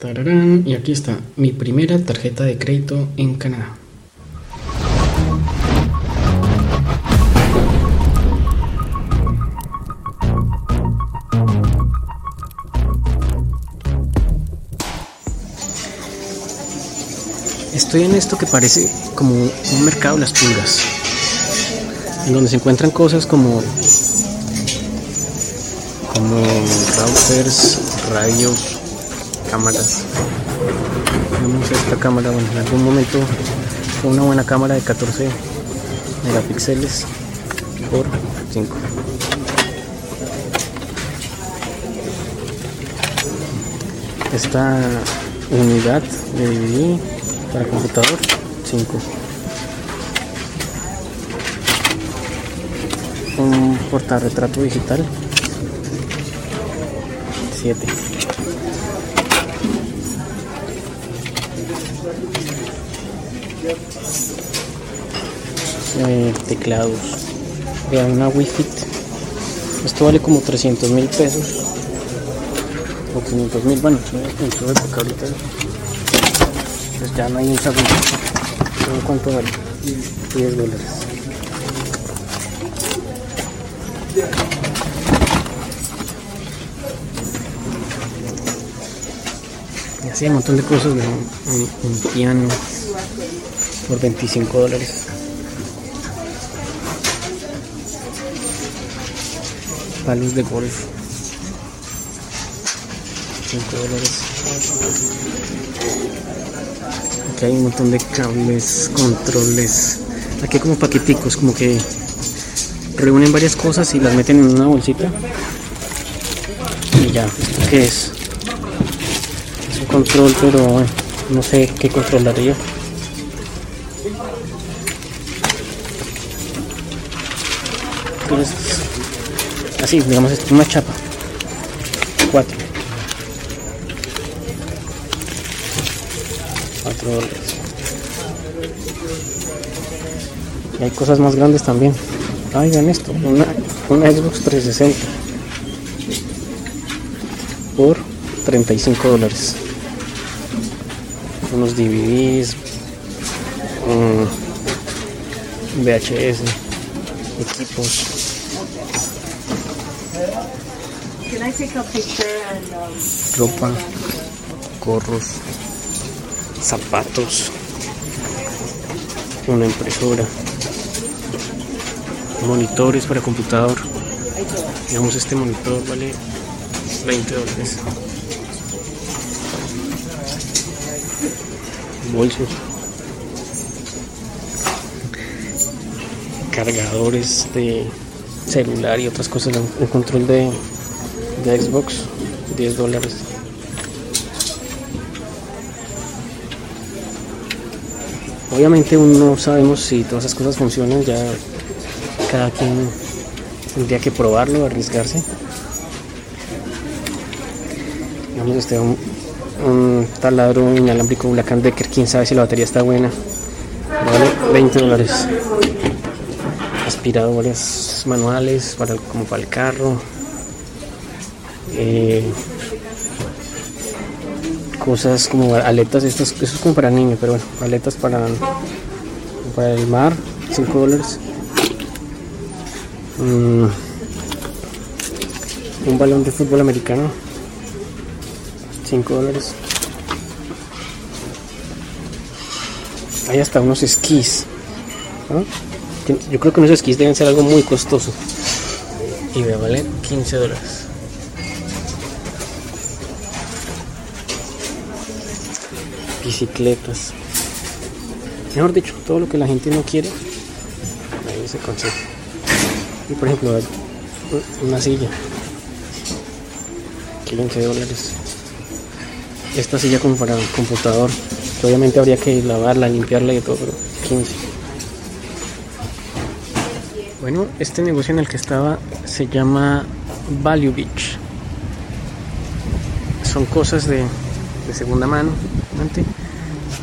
Tararán, y aquí está mi primera tarjeta de crédito en Canadá. Estoy en esto que parece como un mercado de las pulgas, en donde se encuentran cosas como como routers, radios, cámaras. Tenemos esta cámara, bueno, en algún momento fue una buena cámara de 14 megapíxeles por 5. Esta unidad de DVD para computador 5. Un portarretrato digital 7. Eh, teclados. Vean una Wi-Fi. Esto vale como 300 mil pesos. O 500 mil, bueno, en su época ahorita. Pues ya no hay un segundo. ¿Cuánto vale? 10 dólares. Hay un montón de cosas, un, un, piano por 25 dólares. Palos de golf. 5 dólares. Aquí hay un montón de cables, controles. Aquí hay como paqueticos, como que reúnen varias cosas y las meten en una bolsita. Y ya, ¿esto qué es? Es un control, pero no sé qué controlaría. Entonces, así, digamos, es una chapa. 4. 4 dólares. Y hay cosas más grandes también. Ay, vean esto, una, una Xbox 360 por 35 dólares. Unos DVDs, un VHS, equipos. Um, ropa, gorros, zapatos, una impresora, monitores para computador. Digamos, este monitor vale 20 dólares. Bolsos. Cargadores de celular y otras cosas. El control de, de Xbox, 10 dólares. Obviamente aún no sabemos si todas esas cosas funcionan, ya cada quien tendría que probarlo, arriesgarse. Digamos este un, un taladro inalámbrico Black Decker, quién sabe si la batería está buena. Vale 20 dólares. Aspiradores manuales para como para el carro. Eh, cosas como aletas, estas, eso es como para niños, pero bueno, aletas para, para el mar, 5 dólares. Mm, un balón de fútbol americano, 5 dólares. Hay hasta unos esquís. Yo creo que unos esquís deben ser algo muy costoso. Y me vale 15 dólares. bicicletas. Mejor dicho, todo lo que la gente no quiere, ahí se consigue. Y por ejemplo, una silla, 15 dólares. Esta silla como para computador, que obviamente habría que lavarla, limpiarla y todo, pero 15. Bueno, este negocio en el que estaba se llama Value Beach. Son cosas de, de segunda mano.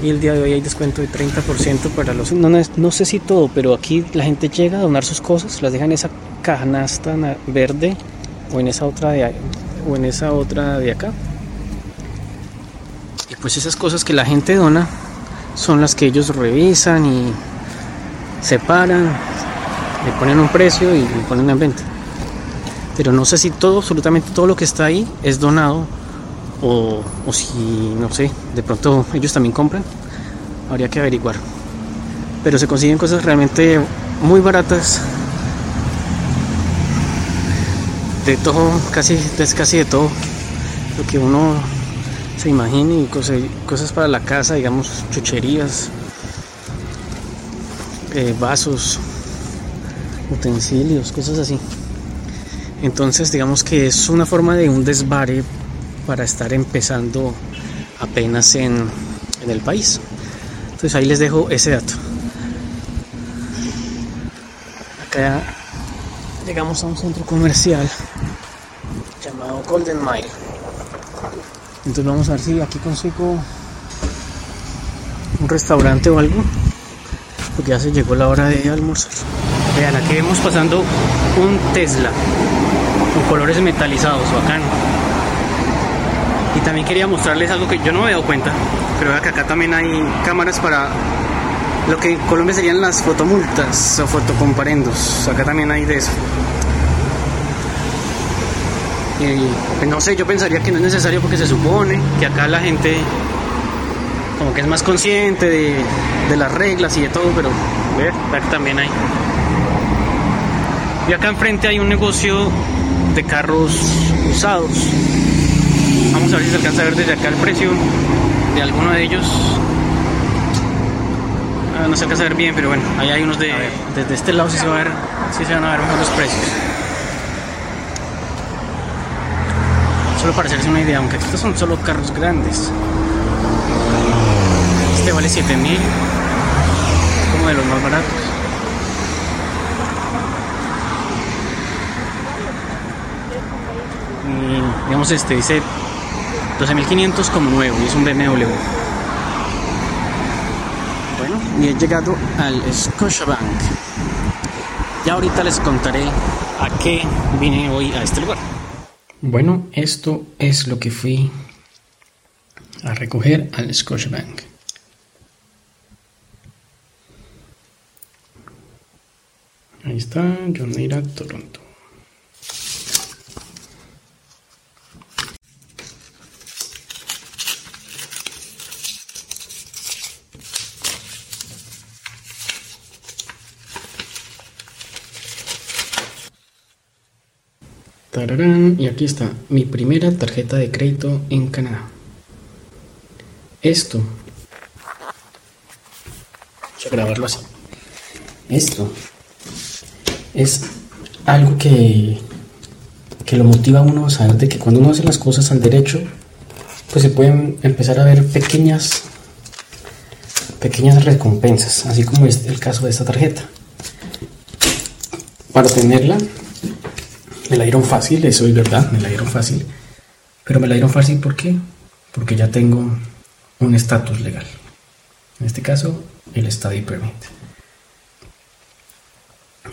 Y el día de hoy hay descuento de 30% para los... No, no, no sé si todo, pero aquí la gente llega a donar sus cosas, las deja en esa canasta na- verde o en esa otra de, o en esa otra de acá. Y pues esas cosas que la gente dona son las que ellos revisan y separan, le ponen un precio y le ponen en venta. Pero no sé si todo, absolutamente todo lo que está ahí es donado o, o si, no sé, de pronto ellos también compran. Habría que averiguar. Pero se consiguen cosas realmente muy baratas. De todo, casi, es casi de todo. Lo que uno se imagine y cosas, cosas para la casa, digamos, chucherías, eh, vasos, utensilios, cosas así. Entonces digamos que es una forma de un desvare para estar empezando apenas en, en el país. Entonces ahí les dejo ese dato. Acá llegamos a un centro comercial llamado Golden Mile. Entonces vamos a ver si aquí consigo un restaurante o algo. Porque ya se llegó la hora de almorzar. Vean, aquí vemos pasando un Tesla con colores metalizados, bacano. Y también quería mostrarles algo que yo no me he dado cuenta, pero vea que acá también hay cámaras para lo que en Colombia serían las fotomultas o fotocomparendos. Acá también hay de eso. Y pues, no sé, yo pensaría que no es necesario porque se supone que acá la gente como que es más consciente de, de las reglas y de todo, pero ver, acá también hay. Y acá enfrente hay un negocio de carros usados. Vamos a ver si se alcanza a ver desde acá el precio de alguno de ellos. Ah, no se alcanza a ver bien, pero bueno, ahí hay unos de. Desde este lado sí se, va a ver, sí se van a ver mejor los precios. Para hacerse una idea, aunque estos son solo carros grandes. Este vale 7000, como de los más baratos. Y digamos este dice 12.500 como nuevo y es un BMW. Bueno, y he llegado al Scotiabank. Ya ahorita les contaré a qué vine hoy a este lugar. Bueno, esto es lo que fui a recoger al Scotiabank. Ahí está, John Toronto. Y aquí está mi primera tarjeta de crédito en Canadá. Esto, voy a grabarlo así. Esto es algo que, que lo motiva a uno a saber de que cuando uno hace las cosas al derecho, pues se pueden empezar a ver pequeñas, pequeñas recompensas, así como es el caso de esta tarjeta. Para tenerla, me la dieron fácil, eso es verdad, me la dieron fácil. Pero me la dieron fácil ¿por? Porque ya tengo un estatus legal. En este caso, el study permit.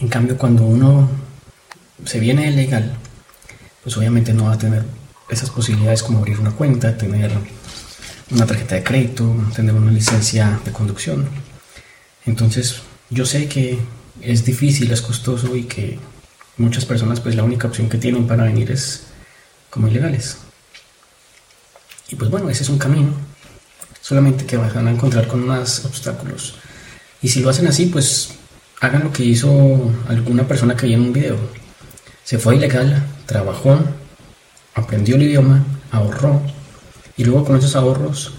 En cambio, cuando uno se viene legal, pues obviamente no va a tener esas posibilidades como abrir una cuenta, tener una tarjeta de crédito, tener una licencia de conducción. Entonces, yo sé que es difícil, es costoso y que muchas personas pues la única opción que tienen para venir es como ilegales. Y pues bueno, ese es un camino, solamente que van a encontrar con más obstáculos. Y si lo hacen así, pues hagan lo que hizo alguna persona que vi en un video. Se fue ilegal, trabajó, aprendió el idioma, ahorró y luego con esos ahorros,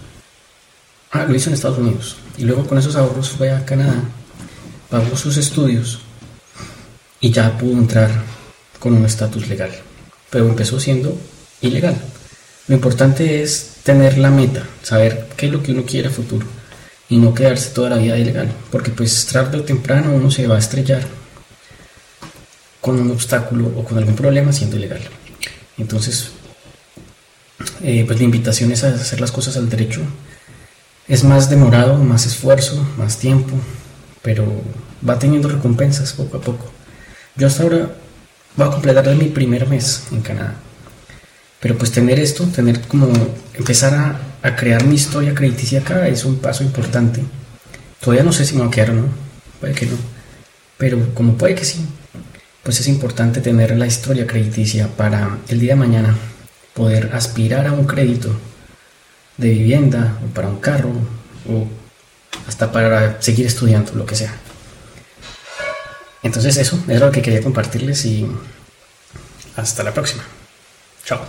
ah, lo hizo en Estados Unidos, y luego con esos ahorros fue a Canadá, pagó sus estudios y ya pudo entrar con un estatus legal. Pero empezó siendo ilegal. Lo importante es tener la meta, saber qué es lo que uno quiere a futuro y no quedarse toda la vida ilegal, porque pues tarde o temprano uno se va a estrellar con un obstáculo o con algún problema siendo ilegal. Entonces, eh, pues la invitación es a hacer las cosas al derecho. Es más demorado, más esfuerzo, más tiempo, pero va teniendo recompensas poco a poco. Yo hasta ahora voy a completar mi primer mes en Canadá. Pero pues tener esto, tener como empezar a, a crear mi historia crediticia acá es un paso importante. Todavía no sé si me va a quedar o no, puede que no, pero como puede que sí, pues es importante tener la historia crediticia para el día de mañana poder aspirar a un crédito de vivienda o para un carro o hasta para seguir estudiando, lo que sea. Entonces eso era lo que quería compartirles y hasta la próxima. Chao.